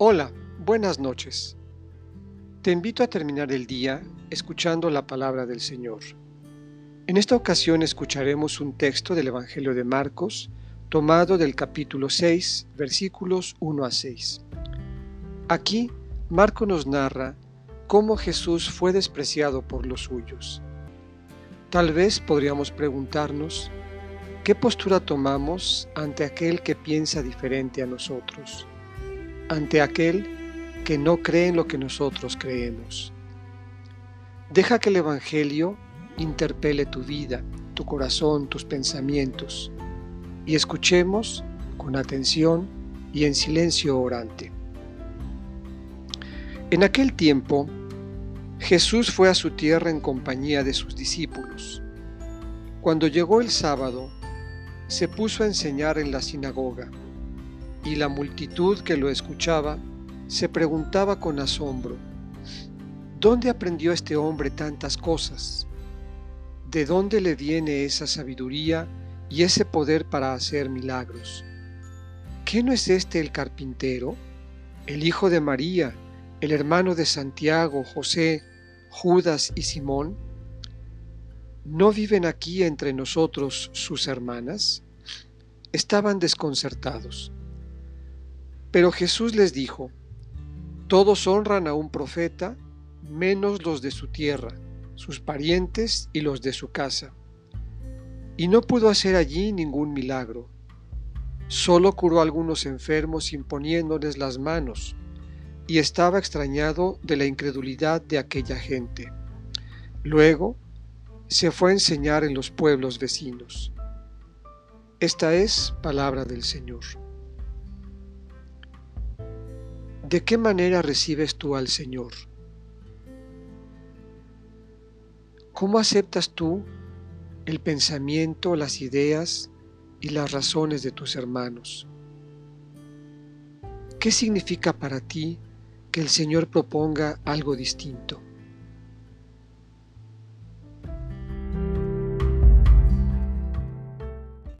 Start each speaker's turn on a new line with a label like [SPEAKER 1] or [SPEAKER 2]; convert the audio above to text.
[SPEAKER 1] Hola, buenas noches. Te invito a terminar el día escuchando la palabra del Señor. En esta ocasión escucharemos un texto del Evangelio de Marcos, tomado del capítulo 6, versículos 1 a 6. Aquí, Marco nos narra cómo Jesús fue despreciado por los suyos. Tal vez podríamos preguntarnos, ¿qué postura tomamos ante aquel que piensa diferente a nosotros? Ante aquel que no cree en lo que nosotros creemos. Deja que el Evangelio interpele tu vida, tu corazón, tus pensamientos, y escuchemos con atención y en silencio orante. En aquel tiempo, Jesús fue a su tierra en compañía de sus discípulos. Cuando llegó el sábado, se puso a enseñar en la sinagoga y la multitud que lo escuchaba se preguntaba con asombro, ¿dónde aprendió este hombre tantas cosas? ¿De dónde le viene esa sabiduría y ese poder para hacer milagros? ¿Qué no es este el carpintero, el hijo de María, el hermano de Santiago, José, Judas y Simón? ¿No viven aquí entre nosotros sus hermanas? Estaban desconcertados. Pero Jesús les dijo, Todos honran a un profeta, menos los de su tierra, sus parientes y los de su casa. Y no pudo hacer allí ningún milagro. Solo curó a algunos enfermos imponiéndoles las manos, y estaba extrañado de la incredulidad de aquella gente. Luego se fue a enseñar en los pueblos vecinos. Esta es palabra del Señor. ¿De qué manera recibes tú al Señor? ¿Cómo aceptas tú el pensamiento, las ideas y las razones de tus hermanos? ¿Qué significa para ti que el Señor proponga algo distinto?